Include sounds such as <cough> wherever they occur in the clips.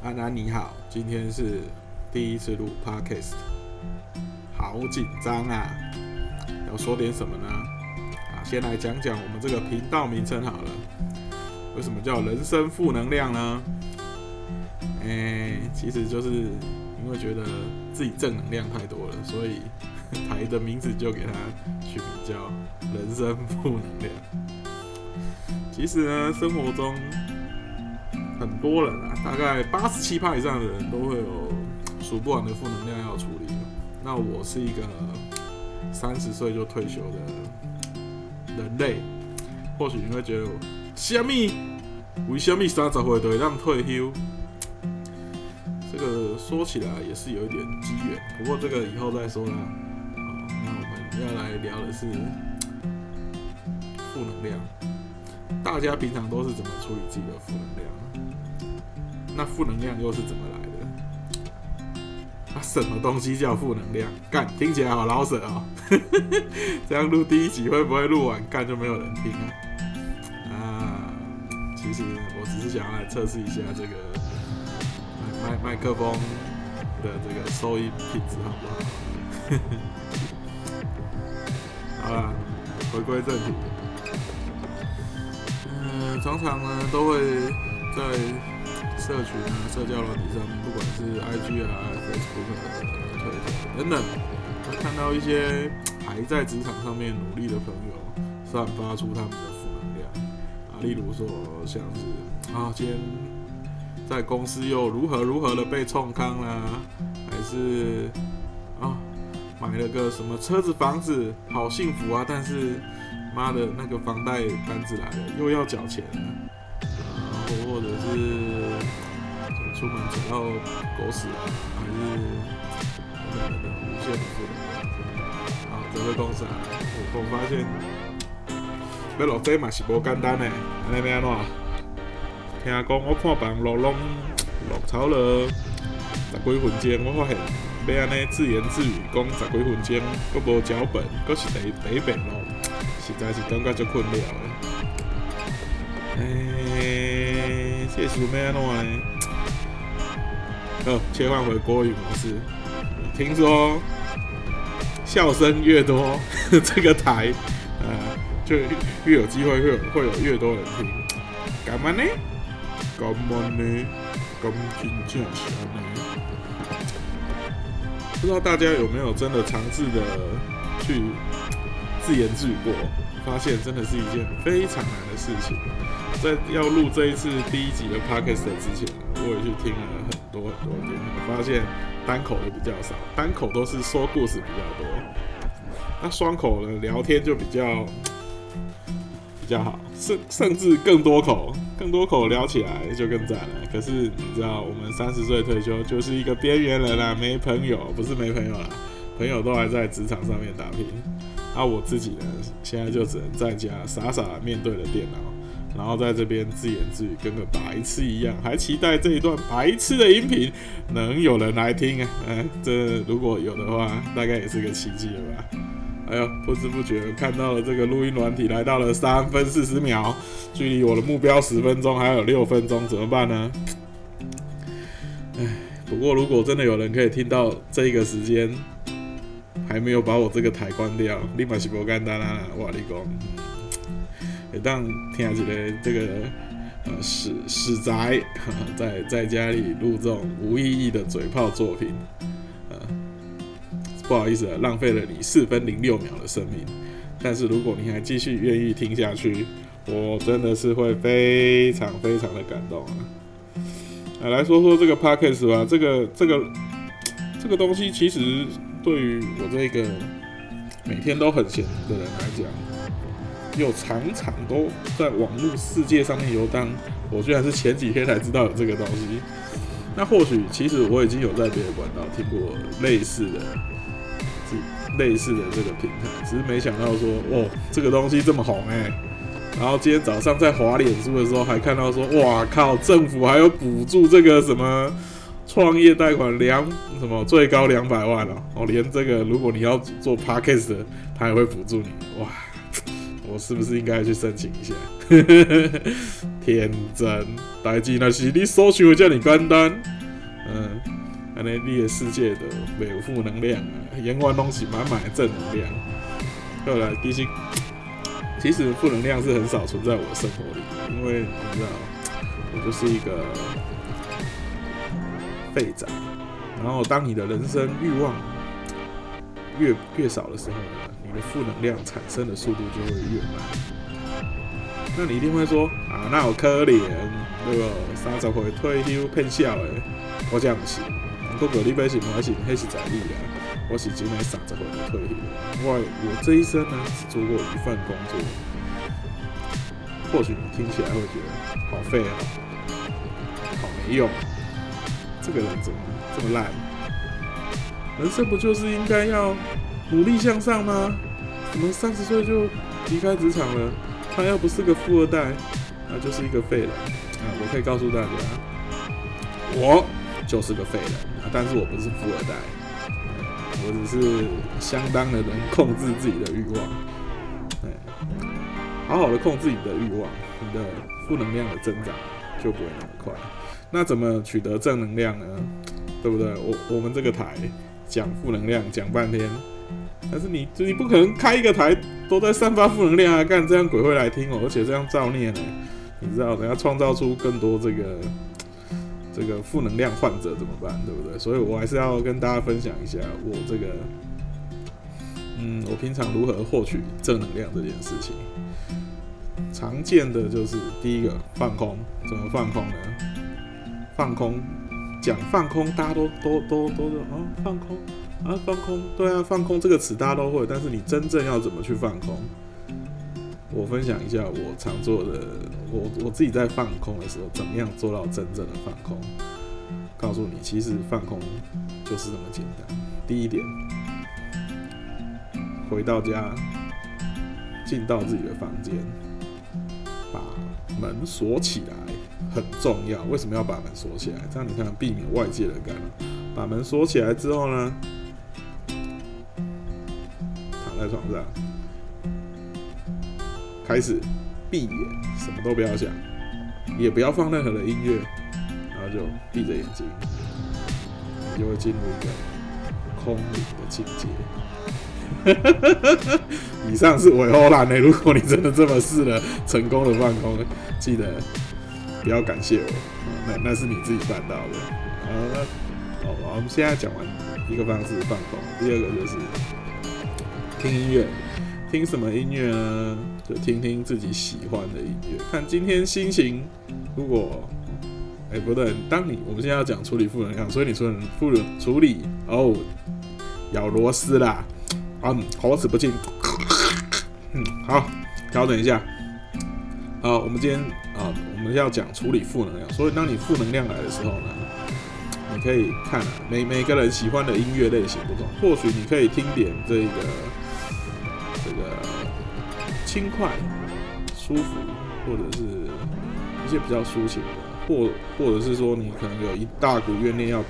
安安你好，今天是第一次录 podcast，好紧张啊！要说点什么呢？啊，先来讲讲我们这个频道名称好了。为什么叫人生负能量呢？诶，其实就是因为觉得自己正能量太多了，所以 <laughs> 台的名字就给它取名叫人生负能量。其实呢，生活中很多人啊，大概八十七趴以上的人都会有数不完的负能量要处理。那我是一个三十岁就退休的人类，或许你会觉得，虾米？为虾米三十岁就会让退休？这个说起来也是有一点机缘，不过这个以后再说啦。好，那我们要来聊的是负能量。大家平常都是怎么处理自己的负能量？那负能量又是怎么来的？啊，什么东西叫负能量？干，听起来好老舍哦。<laughs> 这样录第一集会不会录完干就没有人听啊？啊，其实我只是想要来测试一下这个麦麦麦克风的这个收音品质好不好？<laughs> 好了，回归正题。嗯，常常呢都会在社群啊、社交软体上面，不管是 IG 啊、Facebook、Twitter 等等，会看到一些还在职场上面努力的朋友，散发出他们的负能量啊，例如说像是啊，今天在公司又如何如何的被冲康啦，还是啊买了个什么车子房子，好幸福啊，但是。妈的，那个房贷单子来了，又要缴钱了，然后或者是出门捡到狗屎，还是等等等无限的啊，这位公司啊，我我发现要落地嘛是无简单的，安尼要安怎？听讲我看别人落拢落潮了十几分钟，我发现要安尼自言自语讲十几分钟，佫无脚本，佫是第第一遍咯。实在是感觉足困了的。哎，这是咩弄呢？切换回国语模式。听说笑声越多，这个台呃就越有机会会有会有越多人听。干嘛呢？干嘛呢？咁紧张起来呢？不知道大家有没有真的尝试的去？自言自语过，发现真的是一件非常难的事情。在要录这一次第一集的 podcast 之前，我也去听了很多很多遍，发现单口的比较少，单口都是说故事比较多。那双口的聊天就比较比较好，甚甚至更多口，更多口聊起来就更赞了。可是你知道，我们三十岁退休就是一个边缘人啦，没朋友，不是没朋友啦，朋友都还在职场上面打拼。那我自己呢，现在就只能在家傻傻面对着电脑，然后在这边自言自语，跟个白痴一样，还期待这一段白痴的音频能有人来听啊！嗯，这如果有的话，大概也是个奇迹了吧？哎呦，不知不觉看到了这个录音软体来到了三分四十秒，距离我的目标十分钟还有六分钟，怎么办呢？哎，不过如果真的有人可以听到这个时间。还没有把我这个台关掉，立马是不干单啦！哇，你讲，会当听起来这个呃死死宅在 <laughs> 在家里录这种无意义的嘴炮作品，呃，不好意思啊，浪费了你四分零六秒的生命。但是如果你还继续愿意听下去，我真的是会非常非常的感动啊！啊，来说说这个 podcast 吧，这个这个这个东西其实。对于我这个每天都很闲的人来讲，又常常都在网络世界上面游荡，我居然是前几天才知道有这个东西。那或许其实我已经有在别的管道听过类似的、类似的这个平台，只是没想到说，哦，这个东西这么红哎。然后今天早上在滑脸书的时候，还看到说，哇靠，政府还有补助这个什么。创业贷款两什么最高两百万哦，哦，连这个如果你要做 podcast，他也会补助你哇！我是不是应该去申请一下？<laughs> 天真，代志那是你所想的这么简单。嗯，安尼你的世界的没有负能量啊，阳光东西满满的正能量。后来其实其实负能量是很少存在我的生活里，因为你知道，我就是一个废宅。然后当你的人生欲望越越少的时候呢，你的负能量产生的速度就会越慢。那你一定会说啊，那有可怜，对吧？三十岁退休骗笑的，我这样不是。不过你要是我是迄是在你啊，我是真的三十岁就退休。我我这一生呢，只做过一份工作。或许你听起来会觉得好废啊，好没用，这个人怎么这么烂？人生不就是应该要努力向上吗？怎么三十岁就离开职场了？他要不是个富二代，那就是一个废人啊！我可以告诉大家，我就是个废人啊！但是我不是富二代，我只是相当的能控制自己的欲望。对，好好的控制你的欲望，你的负能量的增长就不会那么快。那怎么取得正能量呢？对不对？我我们这个台讲负能量讲半天。但是你，你不可能开一个台都在散发负能量啊！干这样鬼会来听哦，而且这样造孽呢，你知道，等下创造出更多这个这个负能量患者怎么办？对不对？所以我还是要跟大家分享一下我这个，嗯，我平常如何获取正能量这件事情。常见的就是第一个放空，怎么放空呢？放空，讲放空，大家都都都都是啊，放空。啊，放空，对啊，放空这个词大家都会，但是你真正要怎么去放空？我分享一下我常做的，我我自己在放空的时候，怎么样做到真正的放空？告诉你，其实放空就是这么简单。第一点，回到家，进到自己的房间，把门锁起来，很重要。为什么要把门锁起来？这样你看，避免外界的干扰。把门锁起来之后呢？躺在床上，开始闭眼，什么都不要想，也不要放任何的音乐，然后就闭着眼睛，就会进入一个空灵的境界。<laughs> 以上是伪欧兰的，如果你真的这么试了，成功的放空，记得不要感谢我，那那是你自己办到的。好，好，我们现在讲完一个方式放空，第二个就是。听音乐，听什么音乐呢？就听听自己喜欢的音乐。看今天心情，如果，哎，不对，当你我们现在要讲处理负能量，所以你说负能处理哦，咬螺丝啦，嗯，口齿不清，嗯，好，调整一下。好，我们今天啊，我们要讲处理负能量，所以当你负能量来的时候呢，你可以看，每每个人喜欢的音乐类型不同，或许你可以听点这个。这个轻快、舒服，或者是一些比较抒情的，或或者是说你可能有一大股怨念要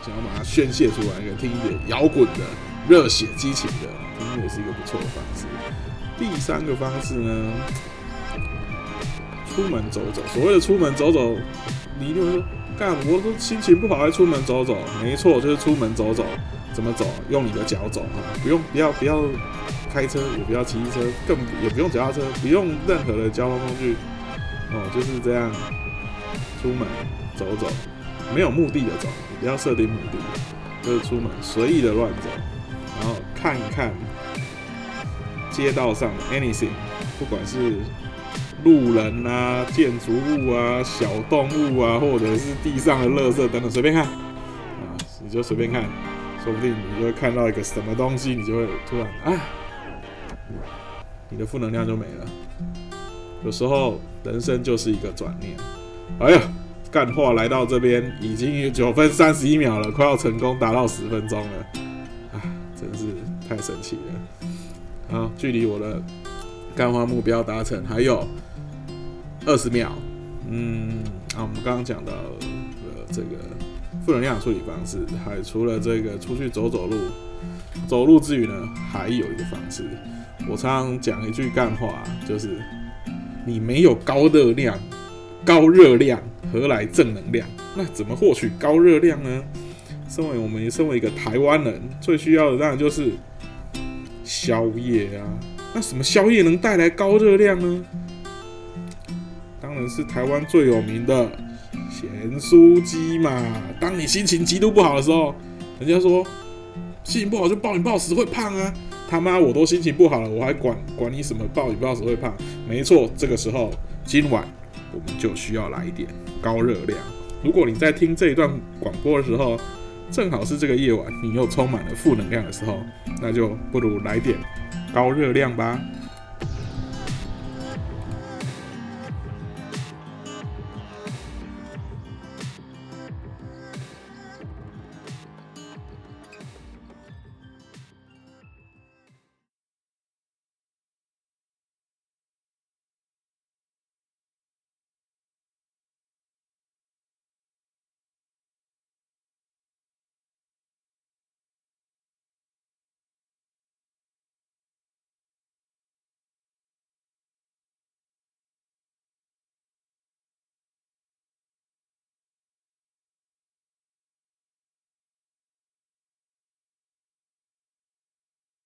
想要把它宣泄出来，可以听一点摇滚的、热血激情的音乐是一个不错的方式。第三个方式呢，出门走走。所谓的出门走走，你一定会说，干，我都心情不好还出门走走？没错，就是出门走走。怎么走？用你的脚走啊！不用，不要，不要。开车也不要骑车，更也不用脚踏车，不用任何的交通工具，哦，就是这样出门走走，没有目的的走，不要设定目的，就是出门随意的乱走，然后看一看街道上的 anything，不管是路人啊、建筑物啊、小动物啊，或者是地上的垃圾等等，随便看啊，你就随便看，说不定你就会看到一个什么东西，你就会突然啊。你的负能量就没了。有时候人生就是一个转念。哎呀，干话来到这边已经九分三十一秒了，快要成功达到十分钟了。啊，真是太神奇了。好，距离我的干花目标达成还有二十秒。嗯，啊，我们刚刚讲到呃这个负能量处理方式，还除了这个出去走走路，走路之余呢，还有一个方式。我常常讲一句干话，就是你没有高热量、高热量，何来正能量？那怎么获取高热量呢？身为我们身为一个台湾人，最需要的当然就是宵夜啊。那什么宵夜能带来高热量呢？是台湾最有名的咸酥鸡嘛。当你心情极度不好的时候，人家说心情不好就暴饮暴食会胖啊。他妈，我都心情不好了，我还管管你什么暴饮暴食会胖？没错，这个时候今晚我们就需要来一点高热量。如果你在听这一段广播的时候，正好是这个夜晚，你又充满了负能量的时候，那就不如来点高热量吧。